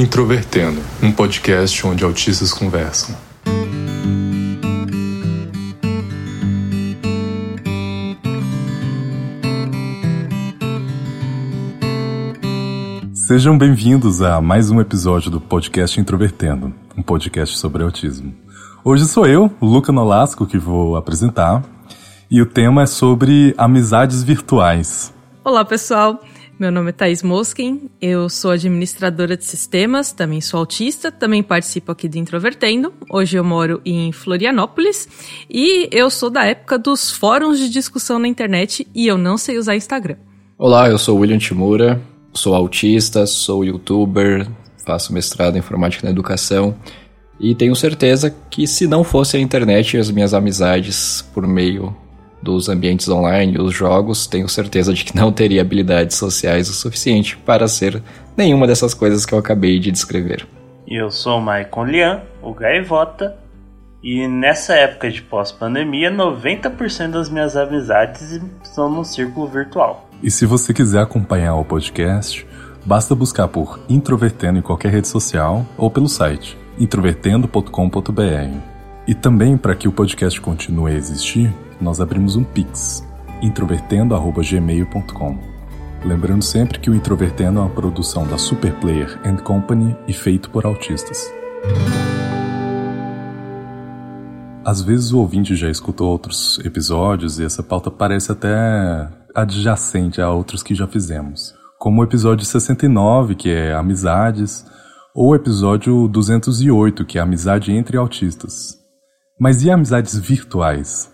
Introvertendo, um podcast onde autistas conversam. Sejam bem-vindos a mais um episódio do podcast Introvertendo, um podcast sobre autismo. Hoje sou eu, Luca Nolasco, que vou apresentar, e o tema é sobre amizades virtuais. Olá, pessoal. Meu nome é Thais Moskin, eu sou administradora de sistemas, também sou autista, também participo aqui do Introvertendo. Hoje eu moro em Florianópolis e eu sou da época dos fóruns de discussão na internet e eu não sei usar Instagram. Olá, eu sou William Timura, sou autista, sou youtuber, faço mestrado em informática na educação e tenho certeza que se não fosse a internet e as minhas amizades por meio dos ambientes online, os jogos, tenho certeza de que não teria habilidades sociais o suficiente para ser nenhuma dessas coisas que eu acabei de descrever. Eu sou o Maicon Lian, o Gaivota, e nessa época de pós-pandemia, 90% das minhas amizades estão no círculo virtual. E se você quiser acompanhar o podcast, basta buscar por Introvertendo em qualquer rede social ou pelo site introvertendo.com.br. E também para que o podcast continue a existir, nós abrimos um Pix, introvertendo.gmail.com. Lembrando sempre que o Introvertendo é uma produção da Superplayer and Company e feito por autistas. Às vezes o ouvinte já escutou outros episódios e essa pauta parece até adjacente a outros que já fizemos. Como o episódio 69, que é Amizades, ou o episódio 208, que é Amizade entre Autistas. Mas e amizades virtuais?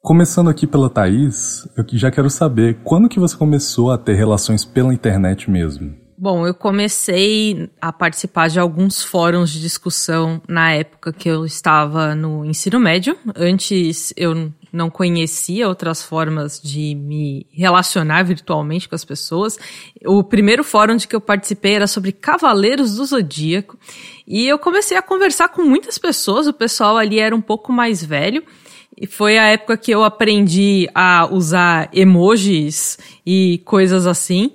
Começando aqui pela Thaís, eu já quero saber quando que você começou a ter relações pela internet mesmo? Bom, eu comecei a participar de alguns fóruns de discussão na época que eu estava no ensino médio. Antes eu não conhecia outras formas de me relacionar virtualmente com as pessoas. O primeiro fórum de que eu participei era sobre Cavaleiros do Zodíaco. E eu comecei a conversar com muitas pessoas, o pessoal ali era um pouco mais velho. E foi a época que eu aprendi a usar emojis e coisas assim.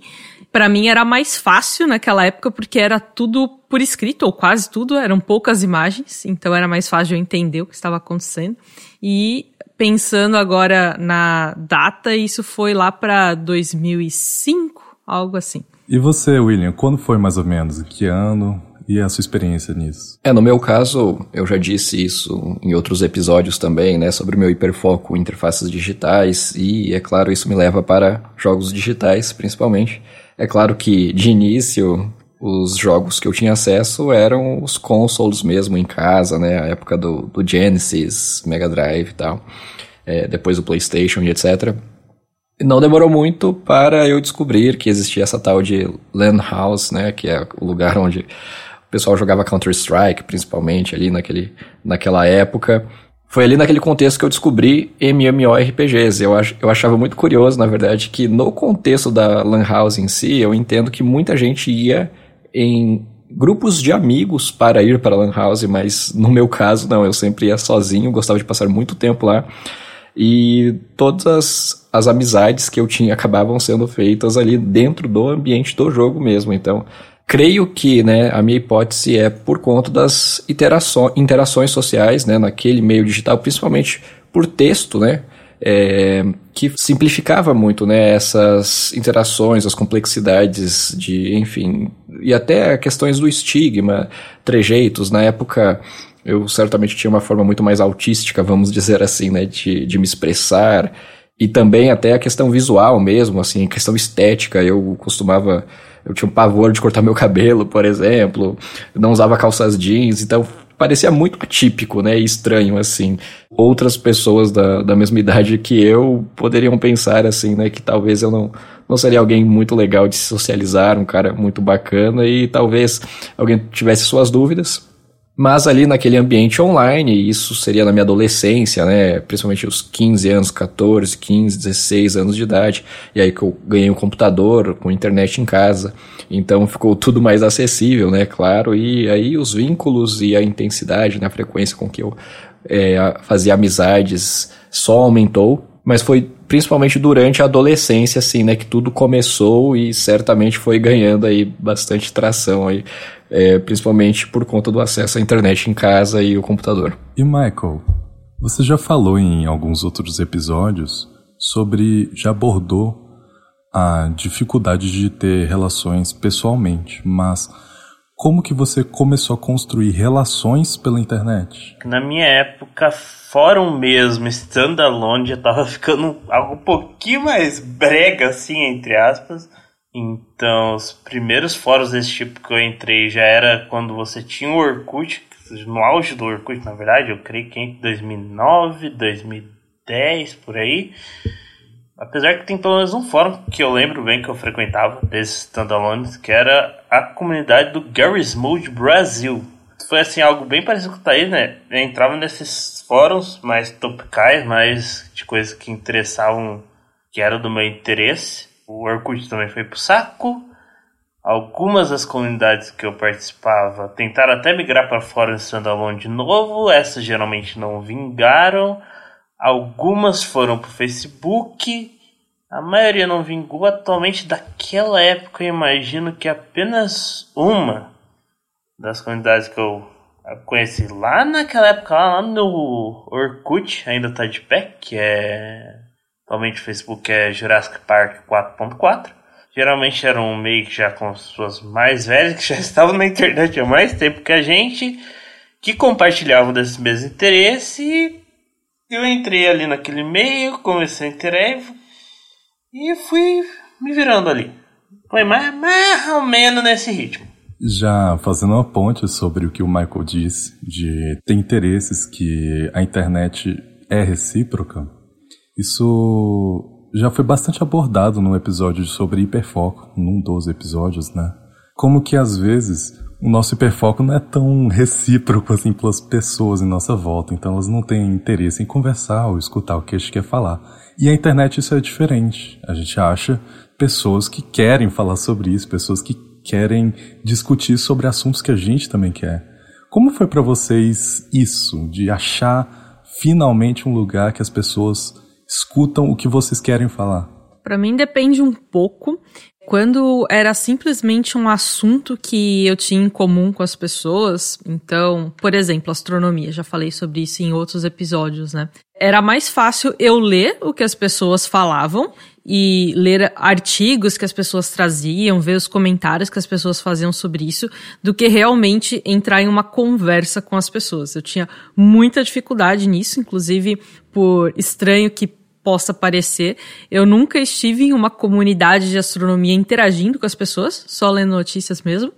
Para mim era mais fácil naquela época porque era tudo por escrito, ou quase tudo, eram poucas imagens, então era mais fácil eu entender o que estava acontecendo. E pensando agora na data, isso foi lá para 2005, algo assim. E você, William, quando foi mais ou menos? Que ano? e a sua experiência nisso? É, no meu caso, eu já disse isso em outros episódios também, né, sobre o meu hiperfoco em interfaces digitais, e é claro, isso me leva para jogos digitais, principalmente. É claro que, de início, os jogos que eu tinha acesso eram os consoles mesmo em casa, né, a época do, do Genesis, Mega Drive e tal, é, depois do PlayStation e etc., não demorou muito para eu descobrir que existia essa tal de LAN House, né, que é o lugar onde o pessoal jogava Counter-Strike, principalmente ali naquele, naquela época. Foi ali naquele contexto que eu descobri MMORPGs. Eu, ach, eu achava muito curioso, na verdade, que no contexto da Lan House em si, eu entendo que muita gente ia em grupos de amigos para ir para a Lan House, mas no meu caso, não. Eu sempre ia sozinho, gostava de passar muito tempo lá. E todas as, as amizades que eu tinha acabavam sendo feitas ali dentro do ambiente do jogo mesmo. Então, Creio que né, a minha hipótese é por conta das interações, sociais né, naquele meio digital, principalmente por texto, né, é, que simplificava muito né, essas interações, as complexidades de, enfim, e até questões do estigma, trejeitos. Na época, eu certamente tinha uma forma muito mais autística, vamos dizer assim, né, de, de me expressar. E também até a questão visual mesmo, assim, questão estética. Eu costumava eu tinha um pavor de cortar meu cabelo, por exemplo, não usava calças jeans, então parecia muito atípico, né, estranho, assim. Outras pessoas da, da mesma idade que eu poderiam pensar, assim, né, que talvez eu não, não seria alguém muito legal de se socializar, um cara muito bacana, e talvez alguém tivesse suas dúvidas, mas ali naquele ambiente online, isso seria na minha adolescência, né? Principalmente os 15 anos, 14, 15, 16 anos de idade. E aí que eu ganhei um computador com internet em casa. Então ficou tudo mais acessível, né? Claro. E aí os vínculos e a intensidade, né? a frequência com que eu é, fazia amizades só aumentou. Mas foi principalmente durante a adolescência, assim, né, que tudo começou e certamente foi ganhando aí bastante tração aí, é, principalmente por conta do acesso à internet em casa e o computador. E Michael, você já falou em alguns outros episódios sobre, já abordou a dificuldade de ter relações pessoalmente, mas como que você começou a construir relações pela internet? Na minha época, fórum mesmo, standalone, já tava ficando algo um pouquinho mais brega, assim, entre aspas. Então, os primeiros fóruns desse tipo que eu entrei já era quando você tinha o Orkut, no auge do Orkut, na verdade, eu creio que em 2009, 2010, por aí. Apesar que tem pelo menos um fórum que eu lembro bem que eu frequentava, desses standalones, que era a comunidade do Garry's Mode Brasil. Foi assim, algo bem parecido com o Thaís, né? Eu entrava nesses fóruns mais topicais, mais de coisas que interessavam, que era do meu interesse. O Orkut também foi pro saco. Algumas das comunidades que eu participava tentaram até migrar para fóruns standalone de novo, essas geralmente não vingaram. Algumas foram pro Facebook. A maioria não vingou atualmente daquela época. Eu imagino que apenas uma das comunidades que eu conheci lá naquela época, lá no Orkut, ainda tá de pé, que é. Atualmente o Facebook é Jurassic Park 4.4. Geralmente eram meio que já com pessoas mais velhas, que já estavam na internet há mais tempo que a gente, que compartilhavam desse mesmo interesse eu entrei ali naquele meio, comecei a interagir e fui me virando ali. Foi mais, mais ou menos nesse ritmo. Já fazendo uma ponte sobre o que o Michael disse, de ter interesses que a internet é recíproca, isso já foi bastante abordado no episódio sobre hiperfoco, num dos episódios, né? Como que às vezes o nosso hiperfoco não é tão recíproco assim pelas pessoas em nossa volta, então elas não têm interesse em conversar ou escutar o que a gente quer falar. E a internet isso é diferente. A gente acha pessoas que querem falar sobre isso, pessoas que querem discutir sobre assuntos que a gente também quer. Como foi para vocês isso de achar finalmente um lugar que as pessoas escutam o que vocês querem falar? Para mim depende um pouco. Quando era simplesmente um assunto que eu tinha em comum com as pessoas, então, por exemplo, astronomia, já falei sobre isso em outros episódios, né? Era mais fácil eu ler o que as pessoas falavam e ler artigos que as pessoas traziam, ver os comentários que as pessoas faziam sobre isso, do que realmente entrar em uma conversa com as pessoas. Eu tinha muita dificuldade nisso, inclusive por estranho que possa parecer. Eu nunca estive em uma comunidade de astronomia interagindo com as pessoas, só lendo notícias mesmo.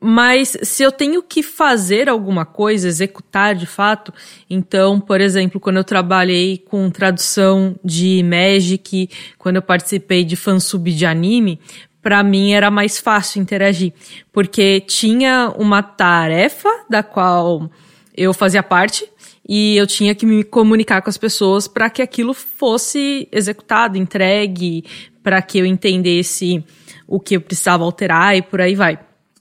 Mas se eu tenho que fazer alguma coisa, executar de fato, então, por exemplo, quando eu trabalhei com tradução de Magic, quando eu participei de fansub de anime, para mim era mais fácil interagir, porque tinha uma tarefa da qual eu fazia parte, e eu tinha que me comunicar com as pessoas para que aquilo fosse executado, entregue, para que eu entendesse o que eu precisava alterar e por aí vai.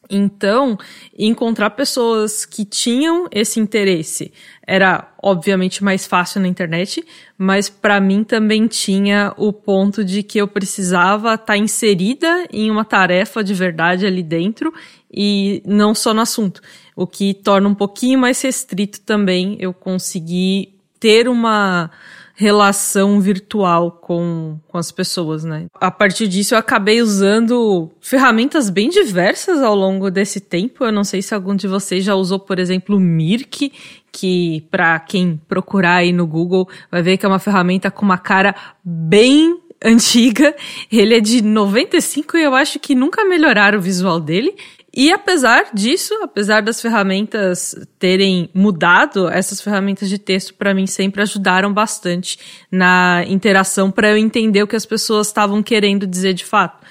Então, encontrar pessoas que tinham esse interesse era obviamente mais fácil na internet, mas para mim também tinha o ponto de que eu precisava estar tá inserida em uma tarefa de verdade ali dentro e não só no assunto o que torna um pouquinho mais restrito também eu conseguir ter uma relação virtual com, com as pessoas, né? A partir disso eu acabei usando ferramentas bem diversas ao longo desse tempo. Eu não sei se algum de vocês já usou, por exemplo, o Mirk, que para quem procurar aí no Google vai ver que é uma ferramenta com uma cara bem antiga. Ele é de 95 e eu acho que nunca melhoraram o visual dele. E apesar disso, apesar das ferramentas terem mudado, essas ferramentas de texto para mim sempre ajudaram bastante na interação para eu entender o que as pessoas estavam querendo dizer de fato.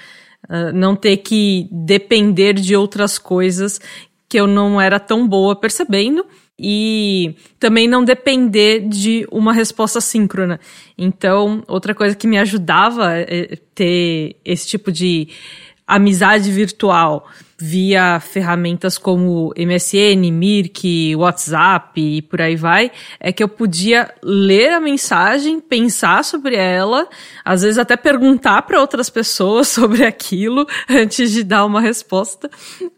Uh, não ter que depender de outras coisas que eu não era tão boa percebendo e também não depender de uma resposta síncrona. Então, outra coisa que me ajudava é ter esse tipo de amizade virtual via ferramentas como MSN, Mirk, WhatsApp e por aí vai, é que eu podia ler a mensagem, pensar sobre ela, às vezes até perguntar para outras pessoas sobre aquilo antes de dar uma resposta,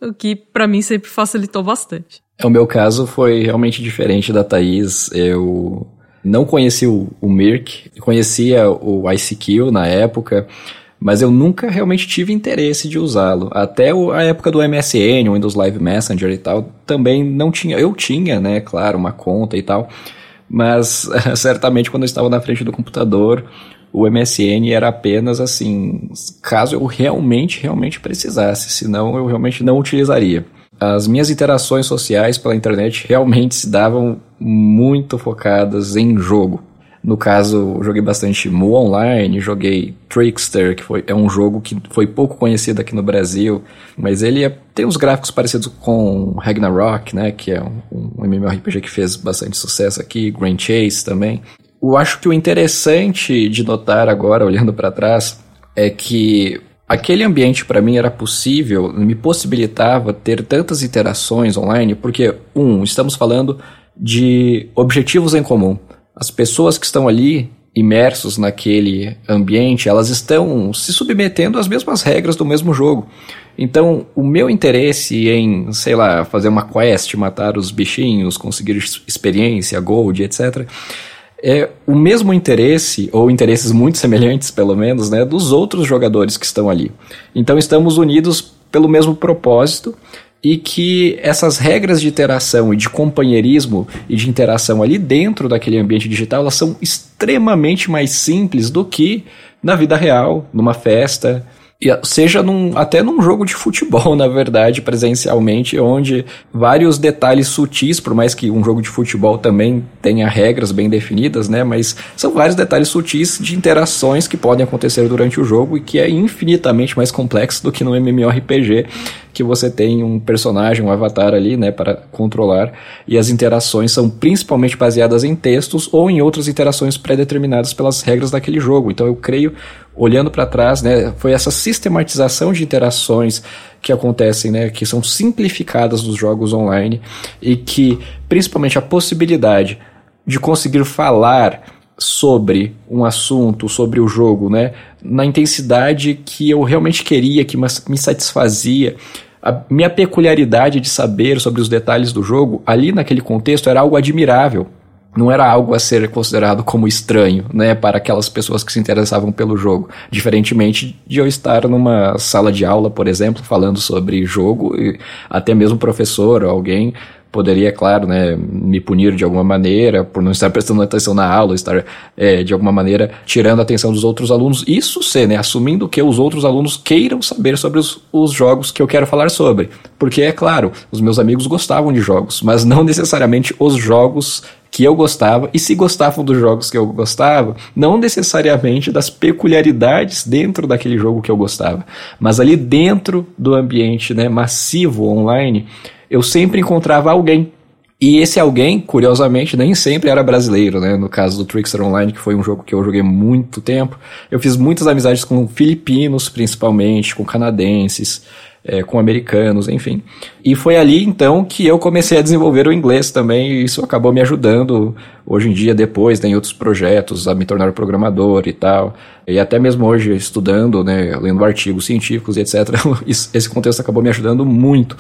o que para mim sempre facilitou bastante. O meu caso foi realmente diferente da Thaís. Eu não conheci o, o Mirk, conhecia o ICQ na época, mas eu nunca realmente tive interesse de usá-lo. Até a época do MSN, o Windows Live Messenger e tal, também não tinha. Eu tinha, né, claro, uma conta e tal, mas certamente quando eu estava na frente do computador, o MSN era apenas assim, caso eu realmente, realmente precisasse, senão eu realmente não utilizaria. As minhas interações sociais pela internet realmente se davam muito focadas em jogo. No caso, joguei bastante Mu Online, joguei Trickster, que foi, é um jogo que foi pouco conhecido aqui no Brasil, mas ele é, tem uns gráficos parecidos com Ragnarok, né, que é um, um MMORPG que fez bastante sucesso aqui, Grand Chase também. Eu acho que o interessante de notar agora, olhando para trás, é que aquele ambiente para mim era possível, me possibilitava ter tantas interações online, porque, um, estamos falando de objetivos em comum. As pessoas que estão ali imersos naquele ambiente, elas estão se submetendo às mesmas regras do mesmo jogo. Então, o meu interesse em, sei lá, fazer uma quest, matar os bichinhos, conseguir experiência, gold, etc., é o mesmo interesse, ou interesses muito semelhantes, pelo menos, né, dos outros jogadores que estão ali. Então, estamos unidos pelo mesmo propósito e que essas regras de interação e de companheirismo e de interação ali dentro daquele ambiente digital, elas são extremamente mais simples do que na vida real, numa festa, seja num, até num jogo de futebol, na verdade, presencialmente, onde vários detalhes sutis, por mais que um jogo de futebol também tenha regras bem definidas, né? Mas são vários detalhes sutis de interações que podem acontecer durante o jogo e que é infinitamente mais complexo do que no MMORPG, que você tem um personagem, um avatar ali, né, para controlar, e as interações são principalmente baseadas em textos ou em outras interações pré-determinadas pelas regras daquele jogo. Então eu creio olhando para trás, né, foi essa sistematização de interações que acontecem, né, que são simplificadas nos jogos online e que principalmente a possibilidade de conseguir falar sobre um assunto, sobre o jogo, né, na intensidade que eu realmente queria, que me satisfazia. A minha peculiaridade de saber sobre os detalhes do jogo, ali naquele contexto, era algo admirável não era algo a ser considerado como estranho, né, para aquelas pessoas que se interessavam pelo jogo. Diferentemente de eu estar numa sala de aula, por exemplo, falando sobre jogo, e até mesmo professor ou alguém poderia, claro, né, me punir de alguma maneira por não estar prestando atenção na aula, estar é, de alguma maneira tirando a atenção dos outros alunos. Isso ser, né, assumindo que os outros alunos queiram saber sobre os, os jogos que eu quero falar sobre. Porque, é claro, os meus amigos gostavam de jogos, mas não necessariamente os jogos que eu gostava, e se gostavam dos jogos que eu gostava, não necessariamente das peculiaridades dentro daquele jogo que eu gostava, mas ali dentro do ambiente né, massivo online, eu sempre encontrava alguém. E esse alguém, curiosamente, nem sempre era brasileiro, né? No caso do Trickster Online, que foi um jogo que eu joguei muito tempo, eu fiz muitas amizades com filipinos, principalmente, com canadenses, é, com americanos, enfim. E foi ali então que eu comecei a desenvolver o inglês também, e isso acabou me ajudando hoje em dia, depois, né, em outros projetos, a me tornar programador e tal. E até mesmo hoje, estudando, né, lendo artigos científicos e etc., esse contexto acabou me ajudando muito.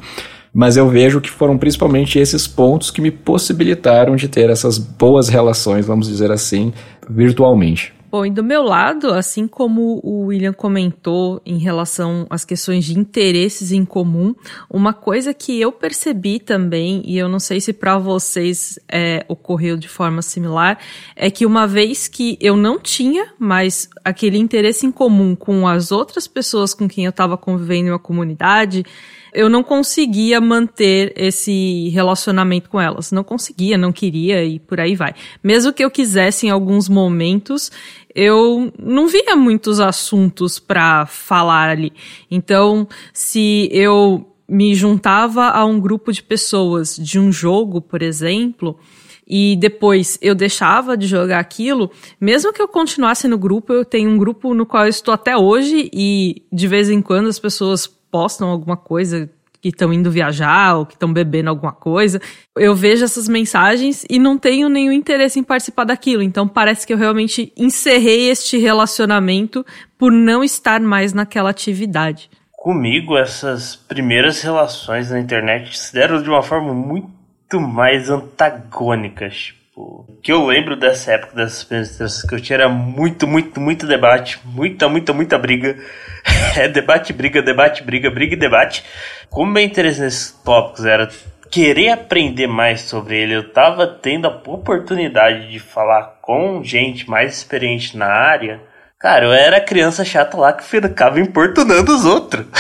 Mas eu vejo que foram principalmente esses pontos que me possibilitaram de ter essas boas relações, vamos dizer assim, virtualmente. Bom, e do meu lado, assim como o William comentou em relação às questões de interesses em comum, uma coisa que eu percebi também, e eu não sei se para vocês é, ocorreu de forma similar, é que uma vez que eu não tinha mais aquele interesse em comum com as outras pessoas com quem eu estava convivendo em uma comunidade, eu não conseguia manter esse relacionamento com elas. Não conseguia, não queria e por aí vai. Mesmo que eu quisesse em alguns momentos, eu não via muitos assuntos para falar ali. Então, se eu me juntava a um grupo de pessoas de um jogo, por exemplo, e depois eu deixava de jogar aquilo, mesmo que eu continuasse no grupo, eu tenho um grupo no qual eu estou até hoje e de vez em quando as pessoas postam alguma coisa que estão indo viajar ou que estão bebendo alguma coisa. Eu vejo essas mensagens e não tenho nenhum interesse em participar daquilo. Então parece que eu realmente encerrei este relacionamento por não estar mais naquela atividade. Comigo, essas primeiras relações na internet se deram de uma forma muito mais antagônica. Tipo, o que eu lembro dessa época, dessas experiências que eu tinha era muito, muito, muito debate, muita, muita, muita briga. é debate, briga, debate, briga, briga e debate. Como meu interesse nesses tópicos era querer aprender mais sobre ele, eu tava tendo a oportunidade de falar com gente mais experiente na área. Cara, eu era criança chata lá que ficava importunando os outros.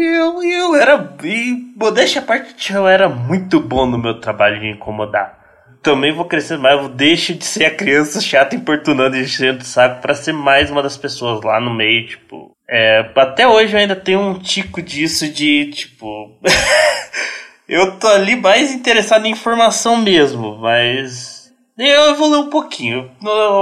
eu, eu era. E modéstia a parte, eu era muito bom no meu trabalho de incomodar. Também vou crescendo mais, eu deixo de ser a criança chata importunando e enchendo o saco pra ser mais uma das pessoas lá no meio, tipo. É, até hoje eu ainda tenho um tico disso de, tipo. eu tô ali mais interessado em informação mesmo, mas. Eu evoluí um pouquinho.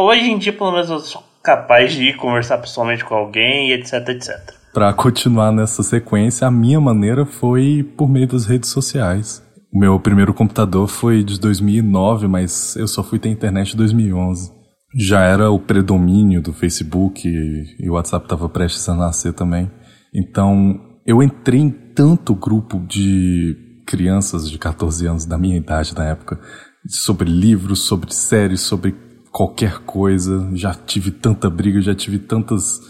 Hoje em dia, pelo menos, eu sou capaz de ir conversar pessoalmente com alguém, etc, etc. Para continuar nessa sequência, a minha maneira foi por meio das redes sociais. O meu primeiro computador foi de 2009, mas eu só fui ter internet em 2011. Já era o predomínio do Facebook e o WhatsApp estava prestes a nascer também. Então, eu entrei em tanto grupo de crianças de 14 anos da minha idade na época, sobre livros, sobre séries, sobre qualquer coisa. Já tive tanta briga, já tive tantas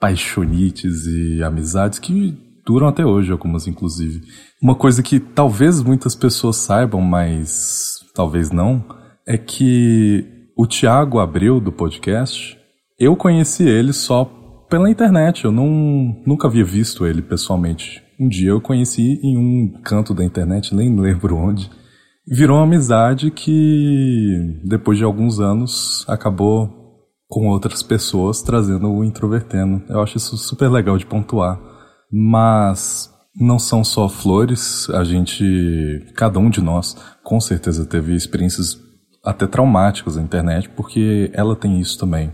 paixonites e amizades que duram até hoje, algumas inclusive. Uma coisa que talvez muitas pessoas saibam, mas talvez não, é que o Tiago Abreu do podcast, eu conheci ele só pela internet, eu não, nunca havia visto ele pessoalmente. Um dia eu conheci em um canto da internet, nem lembro onde. Virou uma amizade que, depois de alguns anos, acabou com outras pessoas, trazendo o introvertendo. Eu acho isso super legal de pontuar. Mas não são só flores, a gente, cada um de nós, com certeza teve experiências até traumáticas na internet, porque ela tem isso também.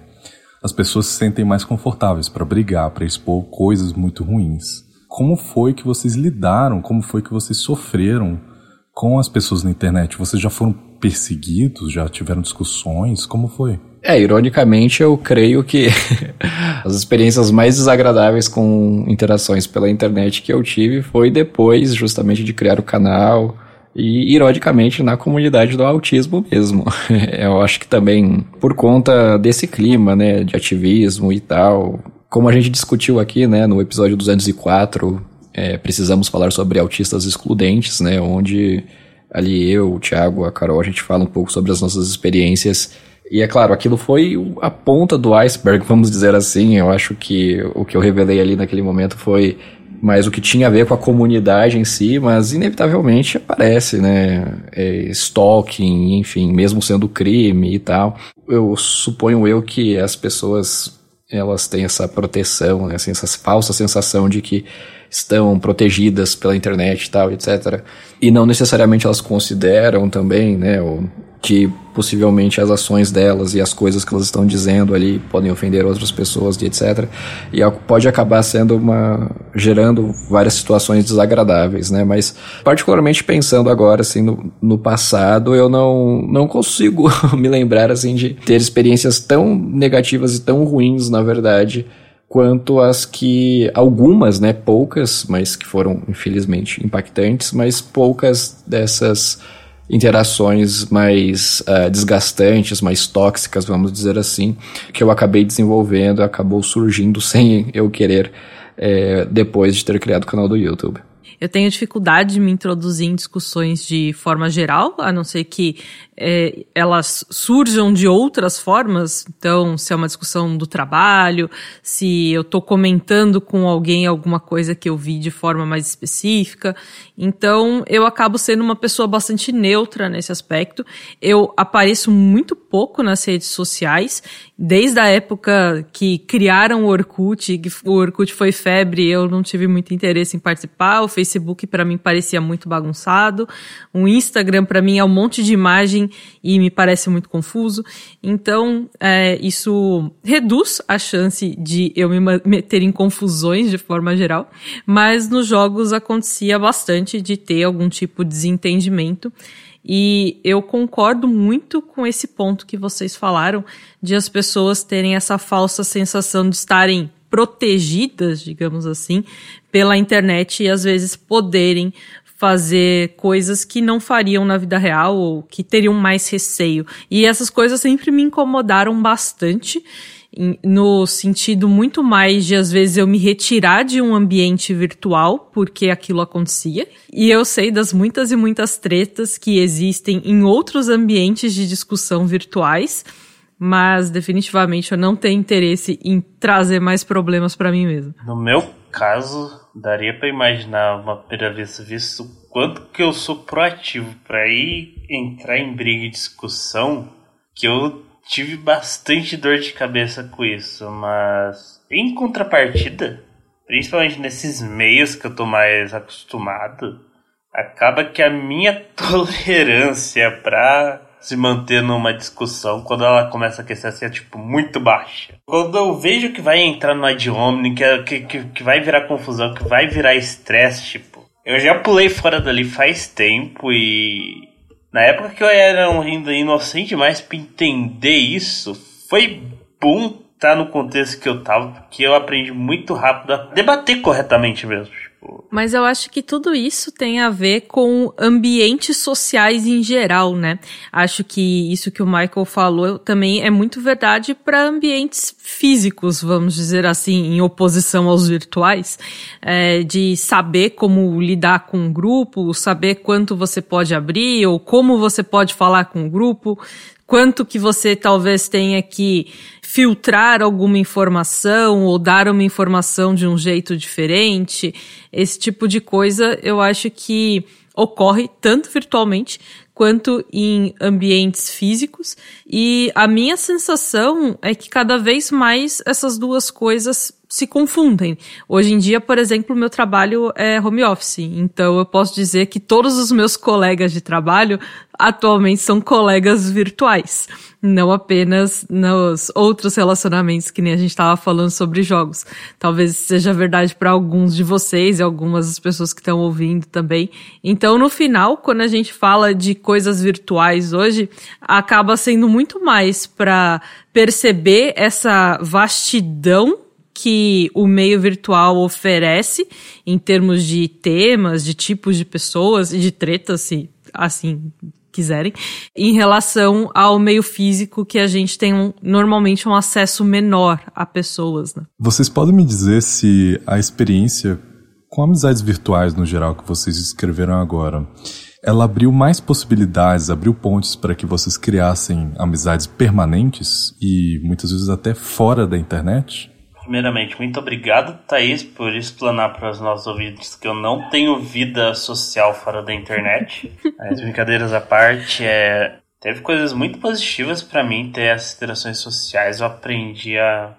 As pessoas se sentem mais confortáveis para brigar, para expor coisas muito ruins. Como foi que vocês lidaram? Como foi que vocês sofreram com as pessoas na internet? Vocês já foram perseguidos? Já tiveram discussões? Como foi? É, ironicamente, eu creio que as experiências mais desagradáveis com interações pela internet que eu tive foi depois, justamente, de criar o canal e, ironicamente, na comunidade do autismo mesmo. eu acho que também por conta desse clima, né, de ativismo e tal, como a gente discutiu aqui, né, no episódio 204, é, precisamos falar sobre autistas excludentes, né, onde ali eu, o Thiago, a Carol, a gente fala um pouco sobre as nossas experiências e é claro, aquilo foi a ponta do iceberg, vamos dizer assim. Eu acho que o que eu revelei ali naquele momento foi mais o que tinha a ver com a comunidade em si, mas inevitavelmente aparece, né? É, stalking, enfim, mesmo sendo crime e tal. Eu suponho eu que as pessoas elas têm essa proteção, né? assim, essa falsa sensação de que estão protegidas pela internet e tal, etc. E não necessariamente elas consideram também, né, que possivelmente as ações delas e as coisas que elas estão dizendo ali podem ofender outras pessoas e etc. E pode acabar sendo uma gerando várias situações desagradáveis, né? Mas particularmente pensando agora assim no, no passado, eu não não consigo me lembrar assim de ter experiências tão negativas e tão ruins, na verdade, quanto as que algumas, né, poucas, mas que foram infelizmente impactantes, mas poucas dessas interações mais uh, desgastantes, mais tóxicas, vamos dizer assim, que eu acabei desenvolvendo, acabou surgindo sem eu querer é, depois de ter criado o canal do YouTube. Eu tenho dificuldade de me introduzir em discussões de forma geral, a não ser que é, elas surjam de outras formas. Então, se é uma discussão do trabalho, se eu estou comentando com alguém alguma coisa que eu vi de forma mais específica. Então, eu acabo sendo uma pessoa bastante neutra nesse aspecto. Eu apareço muito pouco nas redes sociais, desde a época que criaram o Orkut, que o Orkut foi febre, eu não tive muito interesse em participar. Facebook para mim parecia muito bagunçado, o Instagram para mim é um monte de imagem e me parece muito confuso. Então, é, isso reduz a chance de eu me meter em confusões de forma geral, mas nos jogos acontecia bastante de ter algum tipo de desentendimento. E eu concordo muito com esse ponto que vocês falaram de as pessoas terem essa falsa sensação de estarem protegidas, digamos assim, pela internet e às vezes poderem fazer coisas que não fariam na vida real ou que teriam mais receio. E essas coisas sempre me incomodaram bastante no sentido muito mais de às vezes eu me retirar de um ambiente virtual porque aquilo acontecia. E eu sei das muitas e muitas tretas que existem em outros ambientes de discussão virtuais, mas definitivamente eu não tenho interesse em trazer mais problemas para mim mesmo. No meu caso, daria para imaginar uma primeira vez visto quanto que eu sou proativo para ir entrar em briga e discussão que eu tive bastante dor de cabeça com isso, mas em contrapartida, principalmente nesses meios que eu tô mais acostumado, acaba que a minha tolerância pra se manter numa discussão quando ela começa a aquecer assim, é tipo muito baixa. Quando eu vejo que vai entrar no ad hominem, que, que, que, que vai virar confusão, que vai virar estresse, tipo, eu já pulei fora dali faz tempo e na época que eu era ainda inocente demais pra entender isso, foi bom tá no contexto que eu tava, porque eu aprendi muito rápido a debater corretamente mesmo. Mas eu acho que tudo isso tem a ver com ambientes sociais em geral, né? Acho que isso que o Michael falou também é muito verdade para ambientes físicos, vamos dizer assim, em oposição aos virtuais, é, de saber como lidar com um grupo, saber quanto você pode abrir ou como você pode falar com o grupo, quanto que você talvez tenha que filtrar alguma informação ou dar uma informação de um jeito diferente. Esse tipo de coisa eu acho que ocorre tanto virtualmente quanto em ambientes físicos. E a minha sensação é que cada vez mais essas duas coisas se confundem. Hoje em dia, por exemplo, meu trabalho é home office, então eu posso dizer que todos os meus colegas de trabalho atualmente são colegas virtuais, não apenas nos outros relacionamentos que nem a gente estava falando sobre jogos. Talvez seja verdade para alguns de vocês e algumas das pessoas que estão ouvindo também. Então, no final, quando a gente fala de coisas virtuais hoje, acaba sendo muito mais para perceber essa vastidão que o meio virtual oferece em termos de temas, de tipos de pessoas e de tretas, se assim quiserem, em relação ao meio físico que a gente tem um, normalmente um acesso menor a pessoas. Né? Vocês podem me dizer se a experiência com amizades virtuais no geral que vocês escreveram agora, ela abriu mais possibilidades, abriu pontes para que vocês criassem amizades permanentes e muitas vezes até fora da internet? Primeiramente, muito obrigado, Thaís, por explanar para os nossos ouvintes que eu não tenho vida social fora da internet. As brincadeiras à parte, é... teve coisas muito positivas para mim ter essas interações sociais. Eu aprendi a.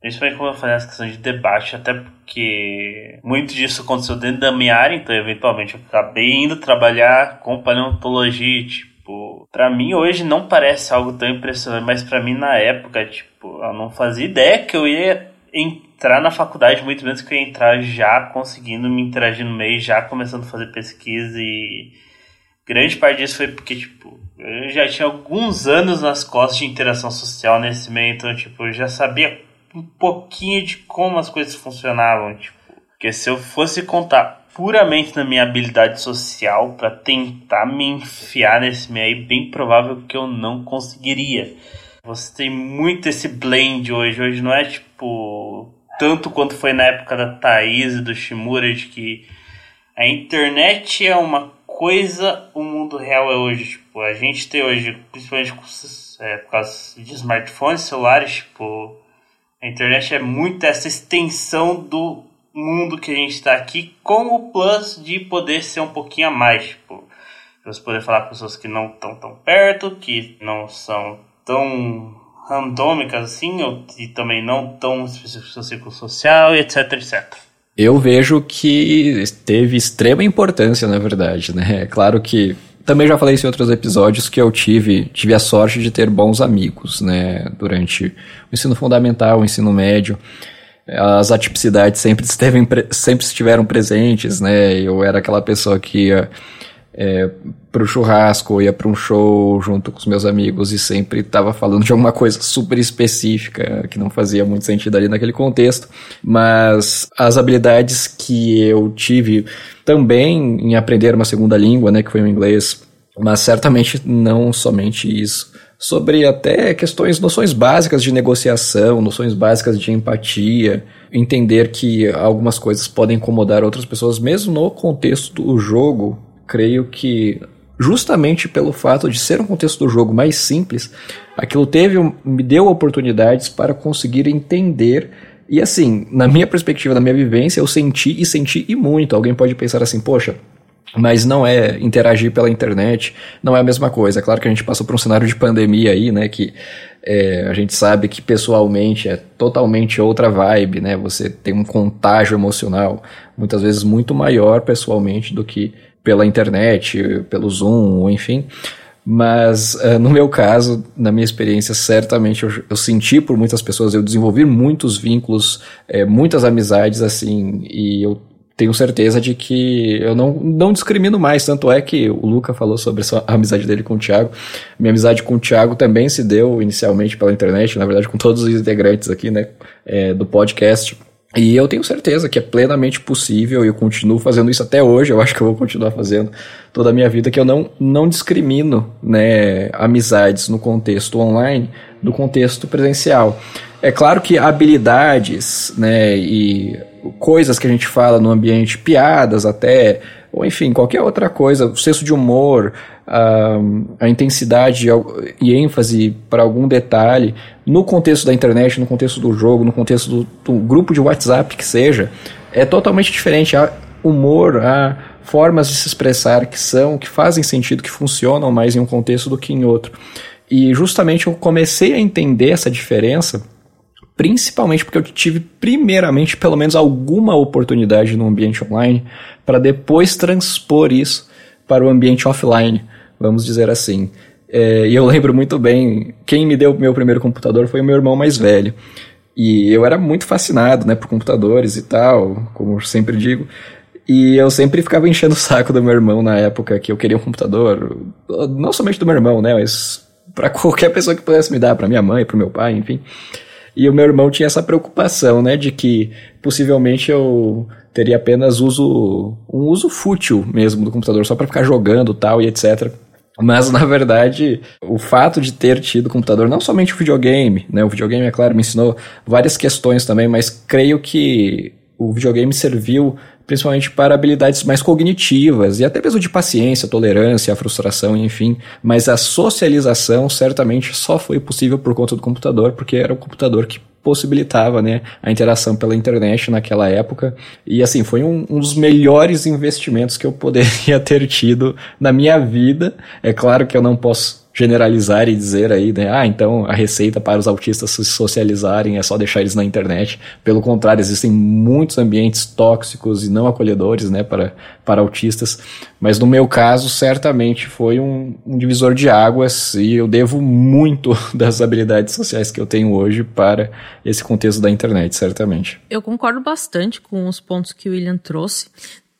Principalmente como eu fazer essa questão de debate, até porque muito disso aconteceu dentro da minha área, então eventualmente eu acabei indo trabalhar com paleontologia, tipo, para mim hoje não parece algo tão impressionante, mas para mim na época, tipo, eu não fazia ideia que eu ia entrar na faculdade muito menos que eu entrar já conseguindo me interagir no meio, já começando a fazer pesquisa e grande parte disso foi porque, tipo, eu já tinha alguns anos nas costas de interação social nesse meio, então, tipo, eu já sabia um pouquinho de como as coisas funcionavam, tipo, porque se eu fosse contar puramente na minha habilidade social para tentar me enfiar nesse meio, bem provável que eu não conseguiria. Você tem muito esse blend hoje. Hoje não é tipo. Tanto quanto foi na época da Thaís e do Shimura, de que a internet é uma coisa, o mundo real é hoje. Tipo, a gente tem hoje, principalmente é, por causa de smartphones, celulares, tipo, a internet é muito essa extensão do mundo que a gente está aqui, com o plus de poder ser um pouquinho a mais. Tipo, você poder falar com pessoas que não estão tão perto, que não são tão randômicas assim, ou, e também não tão específicas do ciclo social, etc, etc. Eu vejo que teve extrema importância, na verdade, né? É claro que também já falei isso em outros episódios que eu tive, tive a sorte de ter bons amigos, né, durante o ensino fundamental, o ensino médio. As atipicidades sempre, esteve, sempre estiveram presentes, né? Eu era aquela pessoa que é, pro churrasco, ia para um show junto com os meus amigos e sempre estava falando de alguma coisa super específica que não fazia muito sentido ali naquele contexto, mas as habilidades que eu tive também em aprender uma segunda língua, né, que foi o inglês, mas certamente não somente isso, sobre até questões, noções básicas de negociação, noções básicas de empatia, entender que algumas coisas podem incomodar outras pessoas, mesmo no contexto do jogo, creio que justamente pelo fato de ser um contexto do jogo mais simples, aquilo teve me deu oportunidades para conseguir entender e assim, na minha perspectiva, na minha vivência, eu senti e senti e muito. Alguém pode pensar assim, poxa, mas não é interagir pela internet, não é a mesma coisa. Claro que a gente passou por um cenário de pandemia aí, né, que é, a gente sabe que pessoalmente é totalmente outra vibe, né, você tem um contágio emocional muitas vezes muito maior pessoalmente do que pela internet, pelo Zoom, enfim. Mas uh, no meu caso, na minha experiência, certamente eu, eu, senti por muitas pessoas, eu desenvolvi muitos vínculos, é, muitas amizades, assim, e eu tenho certeza de que eu não, não discrimino mais. Tanto é que o Luca falou sobre a amizade dele com o Thiago. Minha amizade com o Thiago também se deu inicialmente pela internet, na verdade, com todos os integrantes aqui, né, é, do podcast. E eu tenho certeza que é plenamente possível e eu continuo fazendo isso até hoje. Eu acho que eu vou continuar fazendo toda a minha vida que eu não, não discrimino né, amizades no contexto online do contexto presencial. É claro que habilidades né, e coisas que a gente fala no ambiente, piadas até, ou enfim, qualquer outra coisa, o senso de humor, a, a intensidade e ênfase para algum detalhe no contexto da internet, no contexto do jogo, no contexto do, do grupo de WhatsApp que seja, é totalmente diferente. Há humor, há formas de se expressar que são, que fazem sentido, que funcionam mais em um contexto do que em outro. E justamente eu comecei a entender essa diferença, principalmente porque eu tive primeiramente pelo menos alguma oportunidade no ambiente online para depois transpor isso para o ambiente offline vamos dizer assim. É, e eu lembro muito bem, quem me deu o meu primeiro computador foi o meu irmão mais velho. E eu era muito fascinado, né, por computadores e tal, como sempre digo. E eu sempre ficava enchendo o saco do meu irmão na época que eu queria um computador, não somente do meu irmão, né, mas para qualquer pessoa que pudesse me dar, para minha mãe, para meu pai, enfim. E o meu irmão tinha essa preocupação, né, de que possivelmente eu teria apenas uso um uso fútil mesmo do computador, só para ficar jogando, tal e etc. Mas, na verdade, o fato de ter tido computador, não somente o videogame, né? O videogame, é claro, me ensinou várias questões também, mas creio que o videogame serviu principalmente para habilidades mais cognitivas e até mesmo de paciência, tolerância, frustração, enfim. Mas a socialização certamente só foi possível por conta do computador, porque era o computador que possibilitava né, a interação pela internet naquela época. E assim, foi um, um, dos melhores investimentos que eu poderia ter tido na minha vida. É claro que eu não posso generalizar e dizer aí, né, ah, então a receita para os autistas se socializarem é só deixar eles na internet. Pelo contrário, existem muitos ambientes tóxicos e não acolhedores, né, para, para autistas. Mas no meu caso, certamente foi um, um divisor de águas e eu devo muito das habilidades sociais que eu tenho hoje para esse contexto da internet, certamente. Eu concordo bastante com os pontos que o William trouxe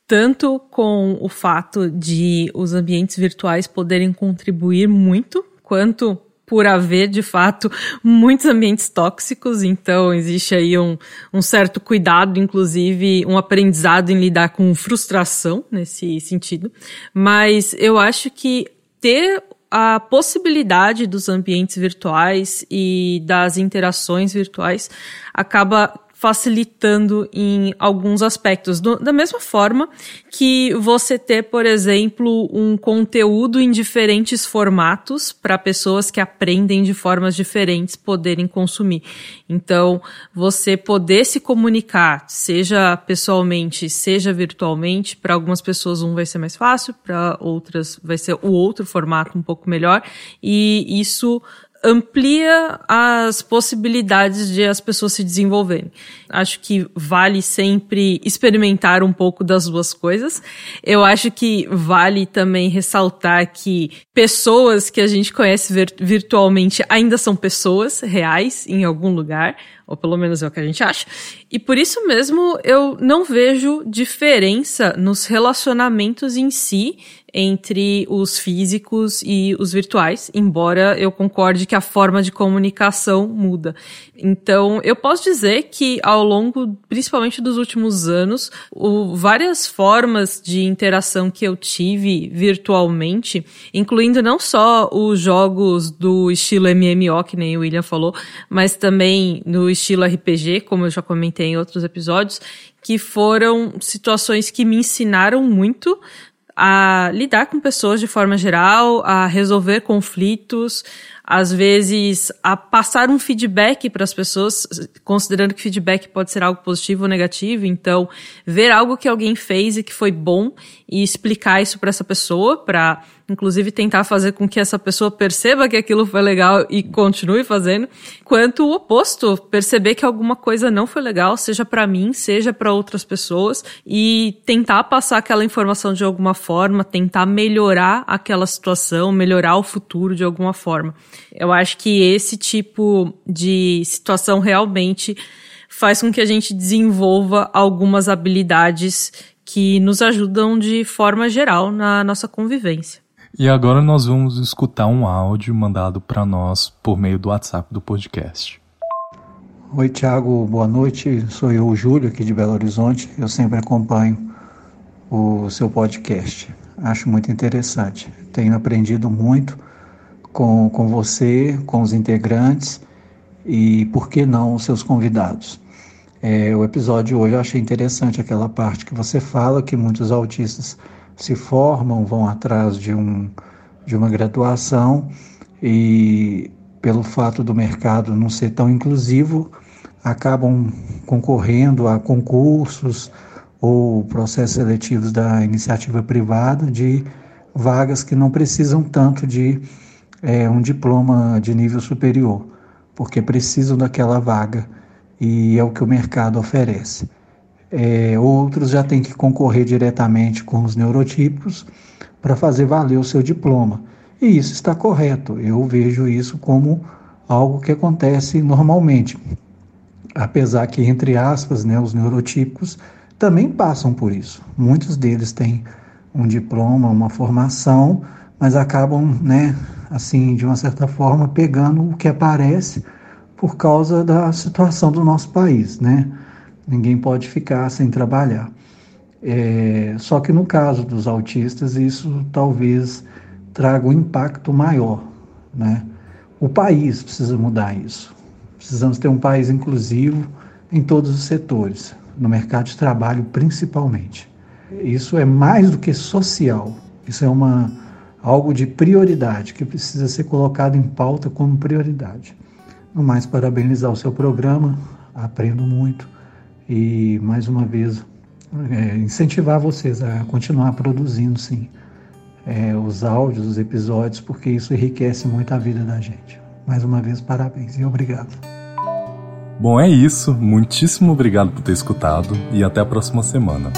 tanto com o fato de os ambientes virtuais poderem contribuir muito, quanto por haver, de fato, muitos ambientes tóxicos, então existe aí um, um certo cuidado, inclusive um aprendizado em lidar com frustração nesse sentido. Mas eu acho que ter a possibilidade dos ambientes virtuais e das interações virtuais acaba facilitando em alguns aspectos. Do, da mesma forma que você ter, por exemplo, um conteúdo em diferentes formatos para pessoas que aprendem de formas diferentes poderem consumir. Então, você poder se comunicar, seja pessoalmente, seja virtualmente, para algumas pessoas um vai ser mais fácil, para outras vai ser o outro formato um pouco melhor, e isso amplia as possibilidades de as pessoas se desenvolverem. Acho que vale sempre experimentar um pouco das duas coisas. Eu acho que vale também ressaltar que pessoas que a gente conhece virtualmente ainda são pessoas reais em algum lugar, ou pelo menos é o que a gente acha. E por isso mesmo eu não vejo diferença nos relacionamentos em si entre os físicos e os virtuais, embora eu concorde que a forma de comunicação muda. Então, eu posso dizer que ao longo, principalmente dos últimos anos, o, várias formas de interação que eu tive virtualmente, incluindo não só os jogos do estilo MMO, que nem o William falou, mas também no estilo RPG, como eu já comentei em outros episódios, que foram situações que me ensinaram muito a lidar com pessoas de forma geral, a resolver conflitos, às vezes a passar um feedback para as pessoas, considerando que feedback pode ser algo positivo ou negativo, então ver algo que alguém fez e que foi bom e explicar isso para essa pessoa, para inclusive tentar fazer com que essa pessoa perceba que aquilo foi legal e continue fazendo, quanto o oposto, perceber que alguma coisa não foi legal, seja para mim, seja para outras pessoas e tentar passar aquela informação de alguma forma, tentar melhorar aquela situação, melhorar o futuro de alguma forma. Eu acho que esse tipo de situação realmente faz com que a gente desenvolva algumas habilidades que nos ajudam de forma geral na nossa convivência. E agora nós vamos escutar um áudio mandado para nós por meio do WhatsApp do podcast. Oi, Thiago, boa noite. Sou eu, o Júlio, aqui de Belo Horizonte. Eu sempre acompanho o seu podcast. Acho muito interessante. Tenho aprendido muito com, com você, com os integrantes e, por que não, os seus convidados. É, o episódio hoje eu achei interessante aquela parte que você fala que muitos autistas se formam, vão atrás de, um, de uma graduação e, pelo fato do mercado não ser tão inclusivo, acabam concorrendo a concursos ou processos seletivos da iniciativa privada de vagas que não precisam tanto de é, um diploma de nível superior, porque precisam daquela vaga e é o que o mercado oferece. É, outros já têm que concorrer diretamente com os neurotípicos para fazer valer o seu diploma. E isso está correto. Eu vejo isso como algo que acontece normalmente. Apesar que, entre aspas, né, os neurotípicos também passam por isso. Muitos deles têm um diploma, uma formação, mas acabam, né, assim, de uma certa forma, pegando o que aparece por causa da situação do nosso país, né? Ninguém pode ficar sem trabalhar. É, só que no caso dos autistas, isso talvez traga um impacto maior. Né? O país precisa mudar isso. Precisamos ter um país inclusivo em todos os setores, no mercado de trabalho principalmente. Isso é mais do que social, isso é uma, algo de prioridade que precisa ser colocado em pauta como prioridade. No mais, parabenizar o seu programa, aprendo muito e mais uma vez é, incentivar vocês a continuar produzindo sim é, os áudios, os episódios, porque isso enriquece muito a vida da gente. Mais uma vez, parabéns e obrigado. Bom, é isso. Muitíssimo obrigado por ter escutado e até a próxima semana.